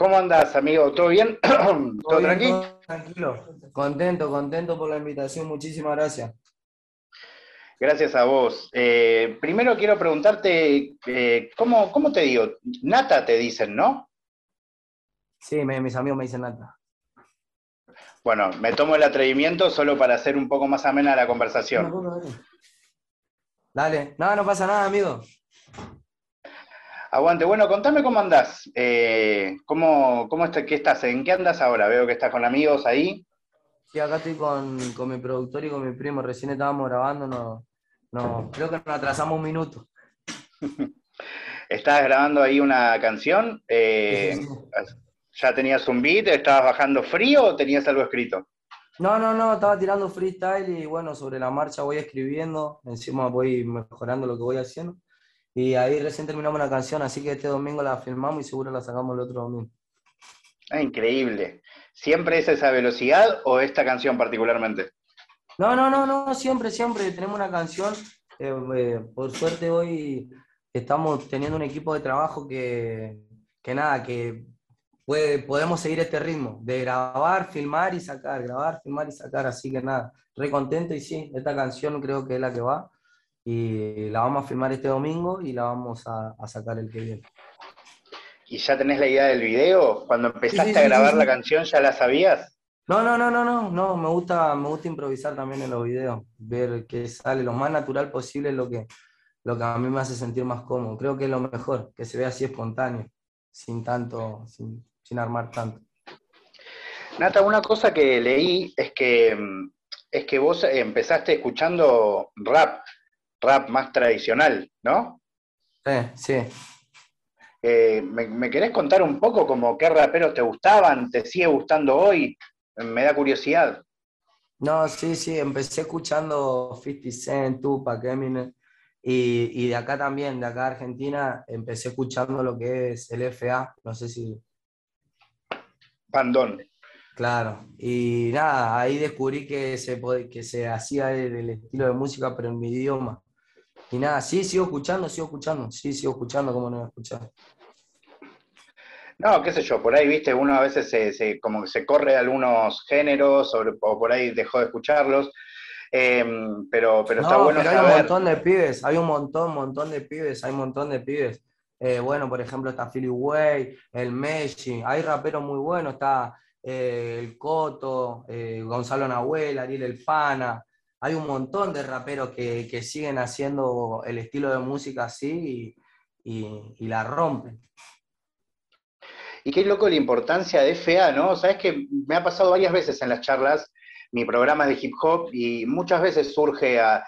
¿Cómo andas, amigo? ¿Todo bien? ¿Todo, tranquilo? tranquilo. Contento, contento por la invitación. Muchísimas gracias. Gracias a vos. Eh, primero quiero preguntarte, eh, ¿cómo, te digo? Nata te dicen, ¿no? Sí, mis amigos me dicen Nata. Bueno, me tomo el atrevimiento solo para hacer un poco más amena la conversación. Dale, no, no pasa nada, amigo. Aguante. Bueno, contame cómo andás. Eh, ¿Cómo, cómo qué estás? ¿En qué andas ahora? Veo que estás con amigos ahí. Sí, acá estoy con, mi productor y con mi primo. Recién estábamos grabando, no, no, creo que nos atrasamos un minuto. ¿Estás grabando ahí una canción? Eh, ¿Ya tenías un beat? ¿Estabas bajando frío o tenías algo escrito? No, no, no, estaba tirando freestyle y bueno, sobre la marcha voy escribiendo, encima voy mejorando lo que voy haciendo. Y ahí recién terminamos la canción, así que este domingo la filmamos y seguro la sacamos el otro domingo. Ah, increíble. ¿Siempre es esa velocidad o esta canción particularmente? No, no, no, no, siempre, siempre tenemos una canción. Eh, eh, por suerte hoy estamos teniendo un equipo de trabajo que, que nada, que puede, podemos seguir este ritmo de grabar, filmar y sacar, grabar, filmar y sacar, así que nada, re contento y sí, esta canción creo que es la que va y la vamos a filmar este domingo y la vamos a, sacar el que viene. ¿Y ya tenés la idea del video? Cuando empezaste a grabar la canción, ¿ya la sabías? No, no, no, no, no, no, me gusta, me gusta improvisar también en los videos, ver que sale lo más natural posible es lo que, lo que a mí me hace sentir más cómodo. Creo que es lo mejor, que se vea así espontáneo, sin tanto, sin, sin armar tanto. Nata, una cosa que leí es que, es que vos empezaste escuchando rap rap más tradicional, ¿no? Sí, sí. Eh, ¿me, querés contar un poco como qué raperos te gustaban? ¿Te sigue gustando hoy? Me da curiosidad. No, sí, sí, empecé escuchando 50 Cent, Tupac, Eminem, y, y de acá también, de acá de Argentina, empecé escuchando lo que es el FA, no sé si... Pandón. Claro, y nada, ahí descubrí que se, que se hacía el estilo de música, pero en mi idioma. Y nada, sí, sigo escuchando, sigo escuchando, sí, sigo escuchando, como no voy a escuchar? No, qué sé yo, por ahí, viste, uno a veces se, como se corre algunos géneros o, por ahí dejó de escucharlos, em, pero, pero está bueno pero hay un montón de pibes, hay un montón, montón de pibes, hay un montón de pibes. Eh, bueno, por ejemplo, está Philly Way, el Messi, hay raperos muy buenos, está eh, el Coto, eh, Gonzalo Nahuel, Ariel El Pana, hay un montón de raperos que, siguen haciendo el estilo de música así y, la rompen. Y qué loco la importancia de FA, ¿no? Sabes que me ha pasado varias veces en las charlas, mi programa de hip hop, y muchas veces surge a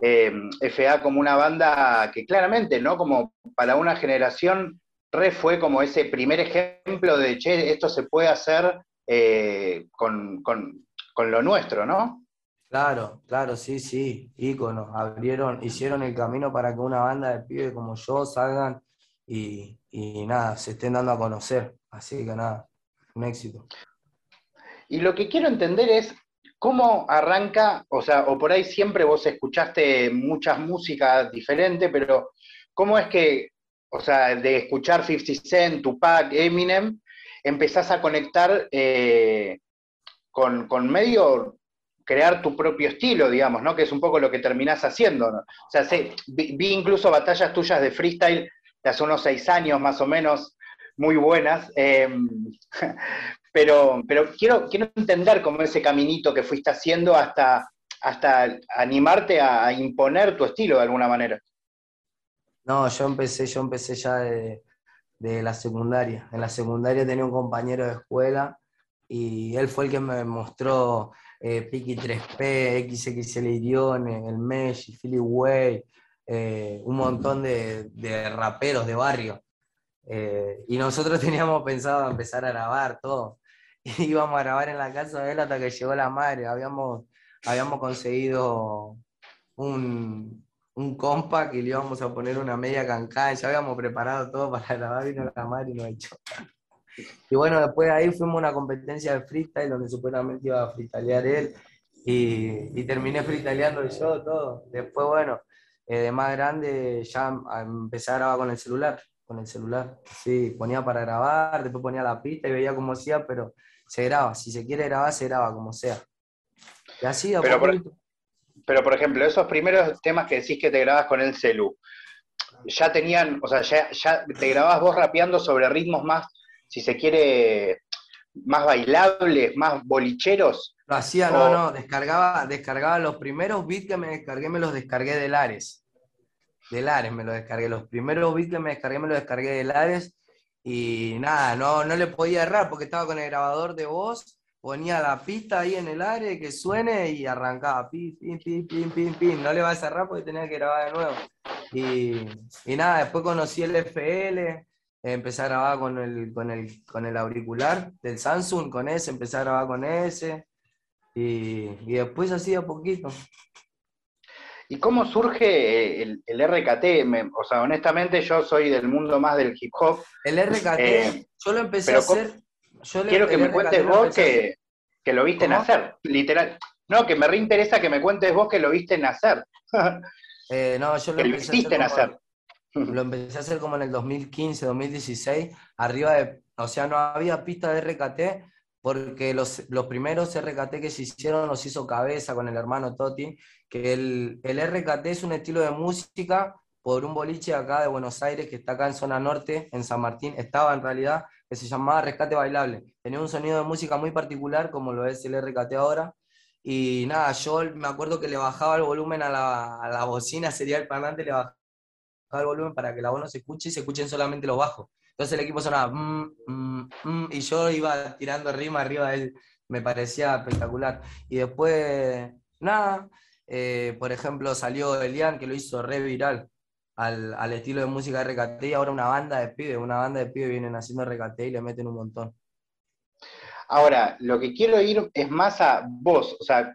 eh, FA como una banda que claramente, ¿no? Como para una generación, re fue como ese primer ejemplo de, che, esto se puede hacer eh, con, con lo nuestro, ¿no? Claro, claro, sí, sí, íconos, abrieron, hicieron el camino para que una banda de pibes como yo salgan y, nada, se estén dando a conocer. Así que nada, un éxito. Y lo que quiero entender es cómo arranca, o sea, o por ahí siempre vos escuchaste muchas músicas diferentes, pero cómo es que, o sea, de escuchar 50 Cent, Tupac, Eminem, empezás a conectar eh, con, con medio crear tu propio estilo, digamos, ¿no? Que es un poco lo que terminás haciendo. O sea, vi, incluso batallas tuyas de freestyle de hace unos seis años más o menos, muy buenas, em, pero, pero quiero, quiero entender cómo ese caminito que fuiste haciendo hasta, hasta animarte a, imponer tu estilo de alguna manera. No, yo empecé, yo empecé ya de, de la secundaria. En la secundaria tenía un compañero de escuela y él fue el que me mostró eh, Piki 3P, XXL Irione, el Mesh, Philly Way, eh, un montón de, raperos de barrio. Eh, y nosotros teníamos pensado empezar a grabar todo. Íbamos a grabar en la casa de él hasta que llegó la madre. Habíamos, habíamos conseguido un, un compact y le íbamos a poner una media cancada. Ya habíamos preparado todo para grabar, vino la madre y nos echó. Y bueno, después de ahí fuimos a una competencia de freestyle donde supuestamente iba a freestylear él y, y terminé freestyleando yo todo. Después, bueno, eh, de más grande ya empecé a grabar con el celular. con el celular. Sí, ponía para grabar, después ponía la pista y veía cómo hacía, pero se graba. Si se quiere grabar, se graba, como sea. Y así, a pero, por, pero por ejemplo, esos primeros temas que decís que te grabas con el celu, ya tenían, o sea, ya, ya te grababas vos rapeando sobre ritmos más, si se quiere, más bailables, más bolicheros. Lo hacía, no, no, descargaba, descargaba los primeros beats que me descargué, me los descargué de Lares. De Lares me los descargué. Los primeros beats que me descargué, me los descargué de Lares. Y nada, no, no le podía errar porque estaba con el grabador de voz, ponía la pista ahí en el área que suene y arrancaba. Pim, pim, pim, pim, pim, pim. No le va a cerrar porque tenía que grabar de nuevo. Y, y nada, después conocí el FL, empecé a grabar con el, con el, con el auricular del Samsung, con ese, empecé a grabar con ese. Y, y después así a poquito. ¿Y cómo surge el, el RKT? o sea, honestamente yo soy del mundo más del hip hop. El RKT, eh, yo lo empecé a hacer... quiero que me cuentes vos que, que, lo viste nacer, literal. No, que me reinteresa que me cuentes vos que lo viste nacer. eh, no, yo lo empecé a hacer. Lo empecé a hacer como en el 2015, 2016, arriba de, o sea, no había pista de RKT, porque los, los, primeros RKT que se hicieron los hizo Cabeza con el hermano Toti, que el, el, RKT es un estilo de música por un boliche acá de Buenos Aires, que está acá en zona norte, en San Martín, estaba en realidad, que se llamaba Rescate Bailable. Tenía un sonido de música muy particular, como lo es el RKT ahora, y nada, yo me acuerdo que le bajaba el volumen a la, a la bocina, sería el parlante, le bajaba el volumen para que la voz no se escuche y se escuchen solamente los bajos. Entonces el equipo sonaba mm, mm, mm", y yo iba tirando rima arriba de él, me parecía espectacular. Y después, nada, eh, por ejemplo, salió Elian, que lo hizo re viral al, al estilo de música de RKT, y ahora una banda de pibes, una banda de pibes vienen haciendo RKT y le meten un montón. Ahora, lo que quiero ir es más a vos, o sea,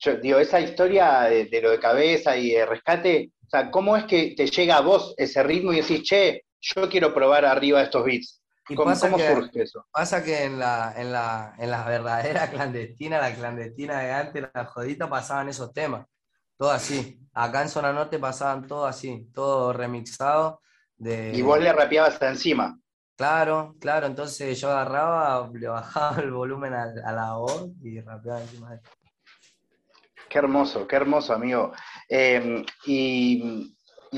yo digo, esa historia de lo de cabeza y de rescate, o sea, ¿cómo es que te llega a vos ese ritmo y decís, che, yo quiero probar arriba estos beats. ¿Cómo, surge eso? Pasa que en la, en, la, en la verdadera clandestina, la clandestina de antes, la jodita, pasaban esos temas. Todo así. Acá en Zona Norte pasaban todo así, todo remixado. De... Y vos le rapeabas encima. Claro, claro. Entonces yo agarraba, le bajaba el volumen a, la voz y rapeaba encima de Qué hermoso, qué hermoso, amigo. Eh, y,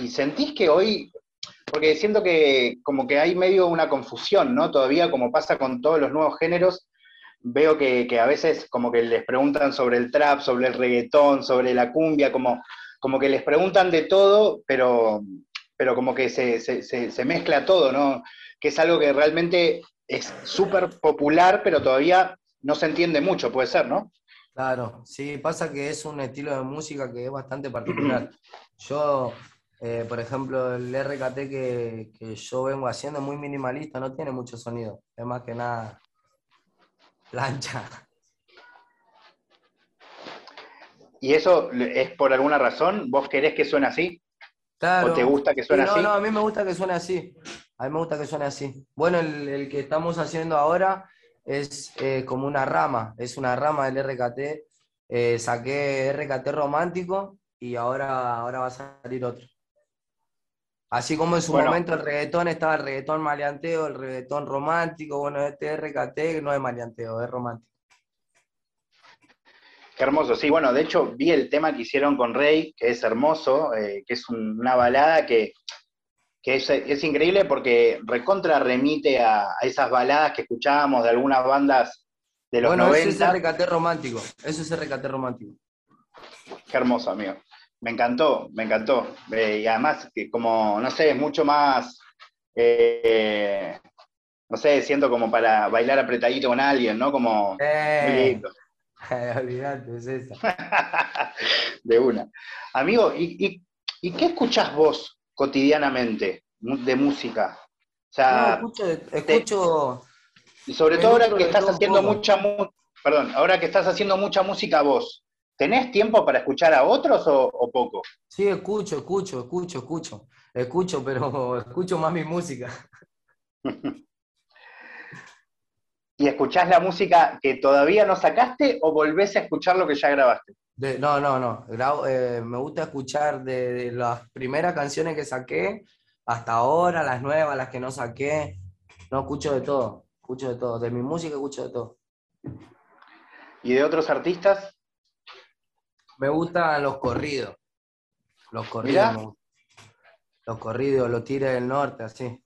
sentís que hoy porque siento que como que hay medio una confusión, ¿no? Todavía como pasa con todos los nuevos géneros, veo que, a veces como que les preguntan sobre el trap, sobre el reggaetón, sobre la cumbia, como, como que les preguntan de todo, pero, pero como que se, se mezcla todo, ¿no? Que es algo que realmente es súper popular, pero todavía no se entiende mucho, puede ser, ¿no? Claro, sí, pasa que es un estilo de música que es bastante particular. Yo eh, por ejemplo, el RKT que, yo vengo haciendo es muy minimalista, no tiene mucho sonido. Es más que nada plancha. ¿Y eso es por alguna razón? ¿Vos querés que suene así? Claro. ¿O te gusta que suene así? No, a mí me gusta que suene así. A mí me gusta que suene así. Bueno, el, que estamos haciendo ahora es eh, como una rama, es una rama del RKT. Eh, saqué RKT romántico y ahora, ahora va a salir otro. Así como en su momento el reggaetón estaba el reggaetón maleanteo, el reggaetón romántico, bueno, este RKT no es maleanteo, es romántico. Qué hermoso, sí, bueno, de hecho vi el tema que hicieron con Rey, que es hermoso, eh, que es una balada que, es, increíble porque recontra remite a, esas baladas que escuchábamos de algunas bandas de los bueno, 90. Eso es RKT romántico, eso es RKT romántico. Qué hermoso, amigo. Me encantó, me encantó. Eh, y además, que como, no sé, es mucho más, eh, no sé, siento como para bailar apretadito con alguien, ¿no? Como... Eh, olvidate, es eso. de una. Amigo, ¿y, qué escuchás vos cotidianamente de música? O sea, escucho, y sobre todo ahora que estás haciendo mucha perdón, ahora que estás haciendo mucha música vos, ¿Tenés tiempo para escuchar a otros o, poco? Sí, escucho, escucho, escucho, escucho. Escucho, pero escucho más mi música. ¿Y escuchás la música que todavía no sacaste o volvés a escuchar lo que ya grabaste? No, no, no. Eh, me gusta escuchar de, las primeras canciones que saqué hasta ahora, las nuevas, las que no saqué. No, escucho de todo, escucho de todo. De mi música escucho de todo. ¿Y de otros artistas? Me gustan los corridos. Los corridos. Los corridos, los tires del norte, así.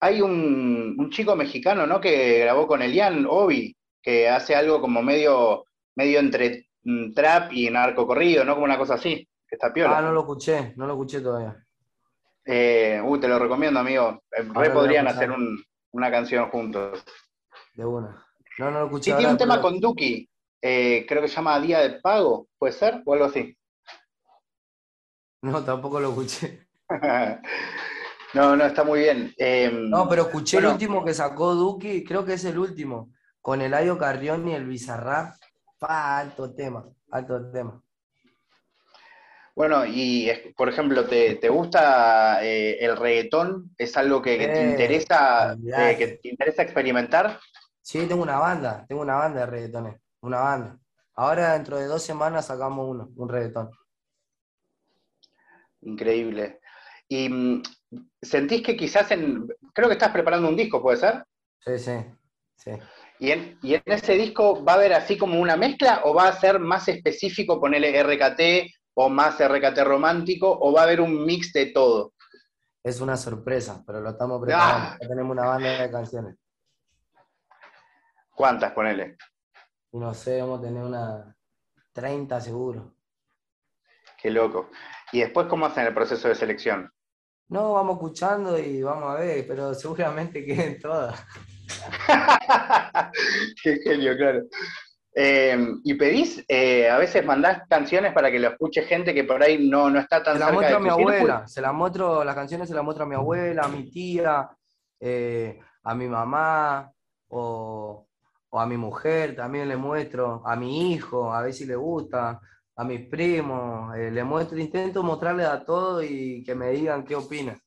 Hay un, chico mexicano, ¿no? Que grabó con Elian, Obi, que hace algo como medio, medio entre mm, trap y narco corrido, ¿no? Como una cosa así. Que está piola. Ah, no lo escuché, no lo escuché todavía. Eh, uh, te lo recomiendo, amigo. Eh, re podrían hacer una canción juntos. De una. No, no lo escuché. Sí, tiene un tema con Duki. Eh, creo que se llama Día de Pago, ¿puede ser? O algo así. No, tampoco lo escuché. no, no, está muy bien. Em, no, pero escuché el último que sacó Duki, creo que es el último, con el Ayo Carrión y el Bizarrap. Alto tema, alto tema. Bueno, y por ejemplo, ¿te, gusta eh, el reggaetón? ¿Es algo que, te eh, interesa, que te interesa experimentar? Sí, tengo una banda, tengo una banda de reggaetones una banda. Ahora dentro de dos semanas sacamos uno, un reggaetón. Increíble. ¿Y mm, sentís que quizás en... Creo que estás preparando un disco, ¿puede ser? Sí, sí, sí. ¿Y en, ¿Y en, ese disco va a haber así como una mezcla o va a ser más específico ponerle RKT o más RKT romántico o va a haber un mix de todo? Es una sorpresa, pero lo estamos preparando. Ah. tenemos una banda de canciones. ¿Cuántas, ponele? no sé, vamos a tener una 30 seguro. Qué loco. ¿Y después cómo hacen el proceso de selección? No, vamos escuchando y vamos a ver, pero seguramente queden todas. Qué genio, claro. Eh, y pedís, eh, a veces mandás canciones para que lo escuche gente que por ahí no, no está tan se la muestro a mi abuela, se la muestro, las canciones se las muestro a mi abuela, a mi tía, eh, a mi mamá, o, o a mi mujer también le muestro, a mi hijo, a ver si le gusta, a mis primos, le muestro, intento mostrarles a todos y que me digan qué opinan.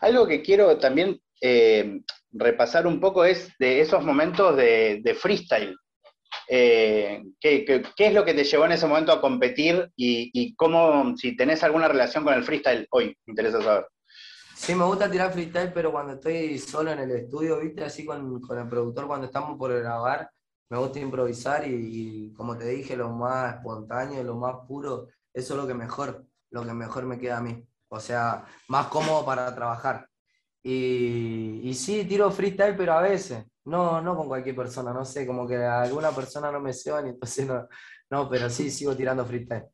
Algo que quiero también eh, repasar un poco es de esos momentos de, freestyle. Eh, ¿qué, es lo que te llevó en ese momento a competir y, y, cómo, si tenés alguna relación con el freestyle hoy? Me interesa saber. Sí, me gusta tirar freestyle, pero cuando estoy solo en el estudio, viste, así con, el productor, cuando estamos por grabar, me gusta improvisar y, como te dije, lo más espontáneo, lo más puro, eso es lo que mejor, lo que mejor me queda a mí. O sea, más cómodo para trabajar. Y, y sí, tiro freestyle, pero a veces, no, no con cualquier persona, no sé, como que alguna persona no me se y entonces no, no, pero sí sigo tirando freestyle.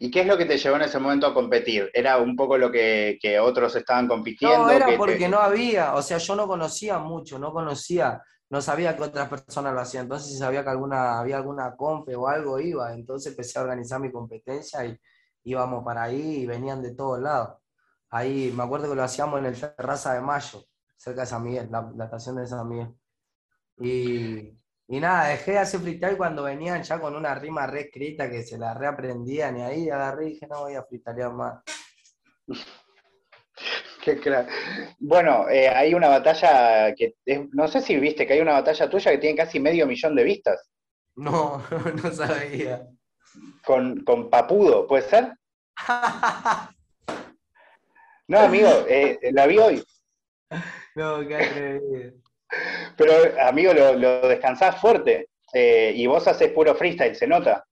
¿Y qué es lo que te llevó en ese momento a competir? ¿Era un poco lo que, otros estaban compitiendo? No, era porque no había, o sea, yo no conocía mucho, no conocía, no sabía que otras personas lo hacían, entonces si sabía que alguna, había alguna compe o algo, iba, entonces empecé a organizar mi competencia y íbamos para ahí y venían de todos lados. Ahí, me acuerdo que lo hacíamos en el Terraza de Mayo, cerca de San Miguel, la, la estación de San Miguel. Y, y nada, dejé de hacer freestyle cuando venían ya con una rima reescrita que se la reaprendían y ahí agarré y dije, no voy a freestylear más. Qué crack. Bueno, eh, hay una batalla que, no sé si viste que hay una batalla tuya que tiene casi medio millón de vistas. No, no sabía. Con, con Papudo, ¿puede ser? no, amigo, eh, la vi hoy. No, qué atrevido. Pero, amigo, lo, descansás fuerte. Eh, y vos haces puro freestyle, ¿se nota?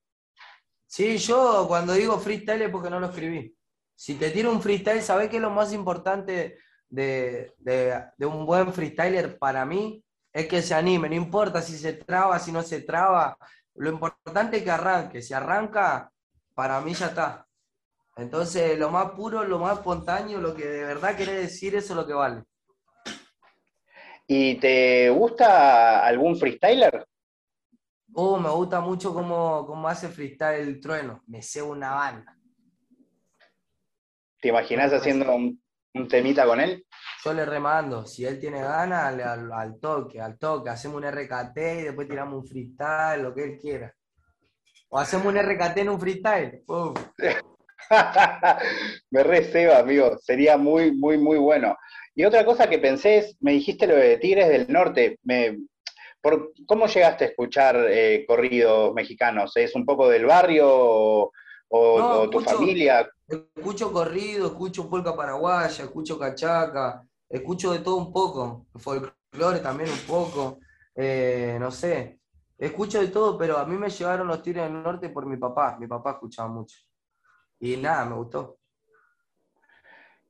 Sí, yo cuando digo freestyle es porque no lo escribí. Si te tiro un freestyle, ¿sabés qué es lo más importante de, un buen freestyler para mí? Es que se anime, no importa si se traba, si no se traba. Lo importante es que arranque. Si arranca, para mí ya está. Entonces, lo más puro, lo más espontáneo, lo que de verdad quiere decir, eso es lo que vale. ¿Y te gusta algún freestyler? Oh, me gusta mucho cómo, hace freestyle el trueno. Me sé una banda. ¿Te imaginas haciendo un, temita con él? Yo le remando. Si él tiene ganas, al, toque, al toque. Hacemos un RKT y después tiramos un freestyle, lo que él quiera. O hacemos un RKT en un freestyle. me receba, amigo. Sería muy, muy, muy bueno. Y otra cosa que pensé es, me dijiste lo de Tigres del Norte, me, por, ¿cómo llegaste a escuchar eh, corridos mexicanos? ¿Es un poco del barrio o, tu familia. Escucho corrido, escucho polka paraguaya, escucho cachaca, escucho de todo un poco, folclore también un poco, eh, no sé, escucho de todo, pero a mí me llevaron los tiros del norte por mi papá, mi papá escuchaba mucho. Y nada, me gustó.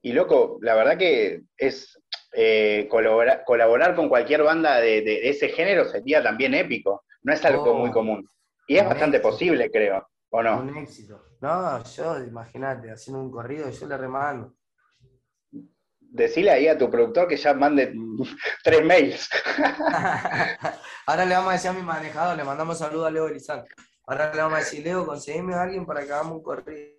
Y loco, la verdad que es eh, colaborar, con cualquier banda de, ese género sería también épico. No es algo muy oh, común. Y es bastante posible, creo, ¿o no? Un éxito. No, yo, imagínate, haciendo un corrido, yo le remando. Decile ahí a tu productor que ya mande tres mails. Ahora le vamos a decir a mi manejador, le mandamos saludos a Leo Elizal. Ahora le vamos a decir, Leo, conseguime a alguien para que hagamos un corrido.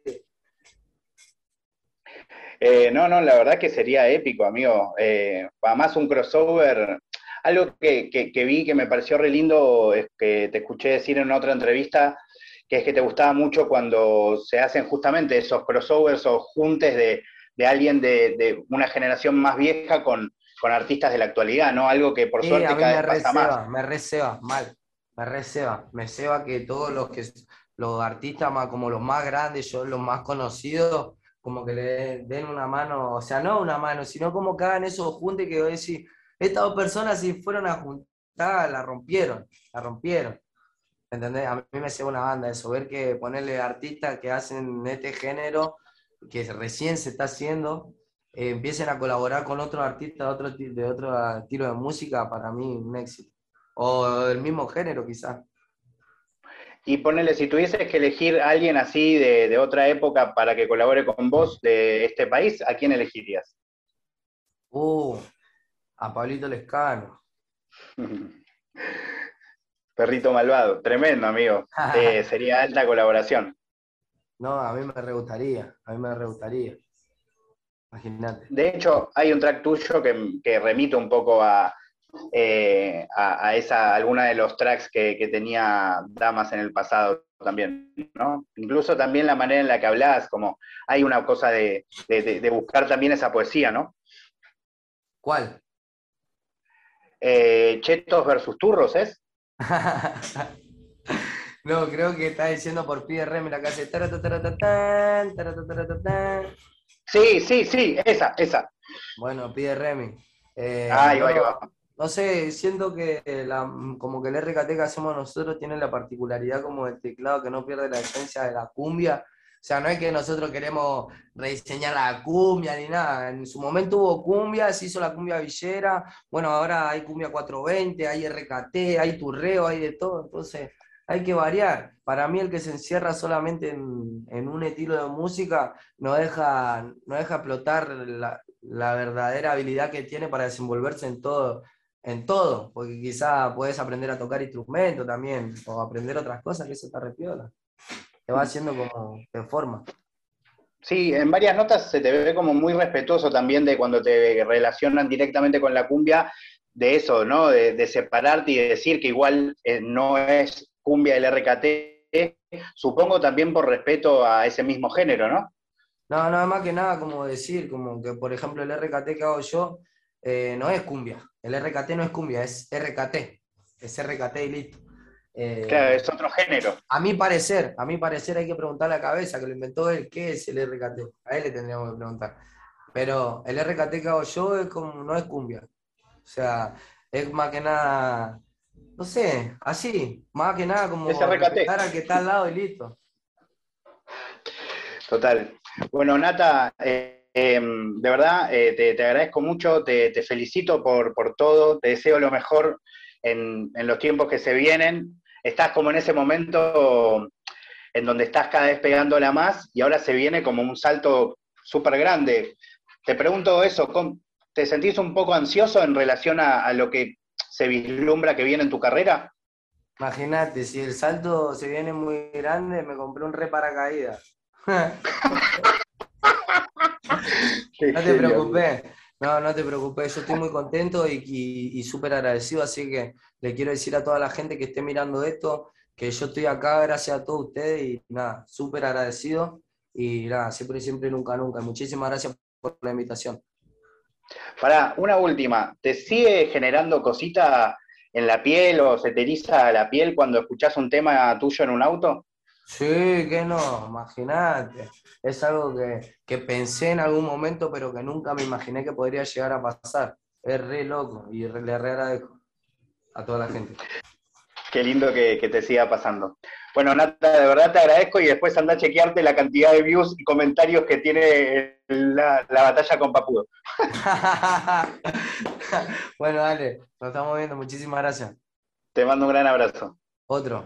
Eh, no, no, la verdad que sería épico, amigo. Eh, además, un crossover. Algo que, que, vi que me pareció re lindo, es que te escuché decir en otra entrevista, que es que te gustaba mucho cuando se hacen justamente esos crossovers o juntes de, alguien de, una generación más vieja con, artistas de la actualidad, ¿no? Algo que por suerte cada vez pasa más. Me receba, mal, me receba, me ceba que todos los que los artistas más como los más grandes, yo los más conocidos, como que le den una mano, o sea, no una mano, sino como que hagan eso junte que voy a decir, estas dos personas si fueron a juntar, la rompieron, la rompieron. ¿Entendés? A mí me hace una banda eso, ver que ponerle artistas que hacen este género, que recién se está haciendo, eh, empiecen a colaborar con otros artistas de otro, de otro estilo de música, para mí un éxito. O del mismo género quizás. Y ponele, si tuvieses que elegir a alguien así de, otra época para que colabore con vos de este país, ¿a quién elegirías? Uh, a Pablito Lescano. Perrito malvado, tremendo, amigo. Eh, sería alta colaboración. No, a mí me re gustaría, a mí me re gustaría. Imagínate. De hecho, hay un track tuyo que, que remite un poco a, eh, a, esa, alguna de los tracks que, tenía Damas en el pasado también, ¿no? Incluso también la manera en la que hablas, como hay una cosa de, buscar también esa poesía, ¿no? ¿Cuál? Eh, Chetos versus Turros, ¿es? no, creo que está diciendo por PRM la casa. Sí, sí, sí, esa, esa. Bueno, pide Remy. Eh, ahí va, ahí va no sé, siento que la, como que el RKT que hacemos nosotros tiene la particularidad como el teclado que no pierde la esencia de la cumbia. O sea, no es que nosotros queremos rediseñar la cumbia ni nada. En su momento hubo cumbia, se hizo la cumbia villera. Bueno, ahora hay cumbia 420, hay RKT, hay turreo, hay de todo. Entonces, hay que variar. Para mí, el que se encierra solamente en, un estilo de música no deja, no deja explotar la, la verdadera habilidad que tiene para desenvolverse en todo en todo, porque quizá puedes aprender a tocar instrumento también, o aprender otras cosas, que eso está repiola. Te va haciendo como de forma. Sí, en varias notas se te ve como muy respetuoso también de cuando te relacionan directamente con la cumbia, de eso, ¿no? De, separarte y de decir que igual eh, no es cumbia el RKT, supongo también por respeto a ese mismo género, ¿no? No, nada más que nada como decir, como que por ejemplo el RKT que hago yo eh, no es cumbia, el RKT no es cumbia, es RKT. Es RKT y listo. Eh, claro, es otro género. A mi parecer, a mi parecer hay que preguntar a la cabeza que lo inventó él, ¿qué es el RKT? A él le tendríamos que preguntar. Pero el RKT que hago yo es como, no es cumbia. O sea, es más que nada, no sé, así, más que nada como es RKT. al que está al lado y listo. Total. Bueno, Nata, eh, Em, de verdad, eh, te, agradezco mucho, te, felicito por, todo, te deseo lo mejor en, los tiempos que se vienen. Estás como en ese momento en donde estás cada vez pegándola más y ahora se viene como un salto súper grande. Te pregunto eso, ¿te sentís un poco ansioso en relación a, lo que se vislumbra que viene en tu carrera? Imagínate, si el salto se viene muy grande, me compré un re paracaídas. no te preocupes, no, no te preocupes, yo estoy muy contento y, súper agradecido, así que le quiero decir a toda la gente que esté mirando esto que yo estoy acá gracias a todos ustedes y nada, súper agradecido y nada, siempre, siempre, nunca, nunca. Muchísimas gracias por la invitación. Para, una última, ¿te sigue generando cosita en la piel o se te eriza la piel cuando escuchás un tema tuyo en un auto? Sí, que no, imagínate. Es algo que, que pensé en algún momento, pero que nunca me imaginé que podría llegar a pasar. Es re loco y re- le re agradezco a toda la gente. Qué lindo que, que te siga pasando. Bueno, Nata, de verdad te agradezco y después anda a chequearte la cantidad de views y comentarios que tiene la, la batalla con Papudo. bueno, dale, nos estamos viendo. Muchísimas gracias. Te mando un gran abrazo. Otro.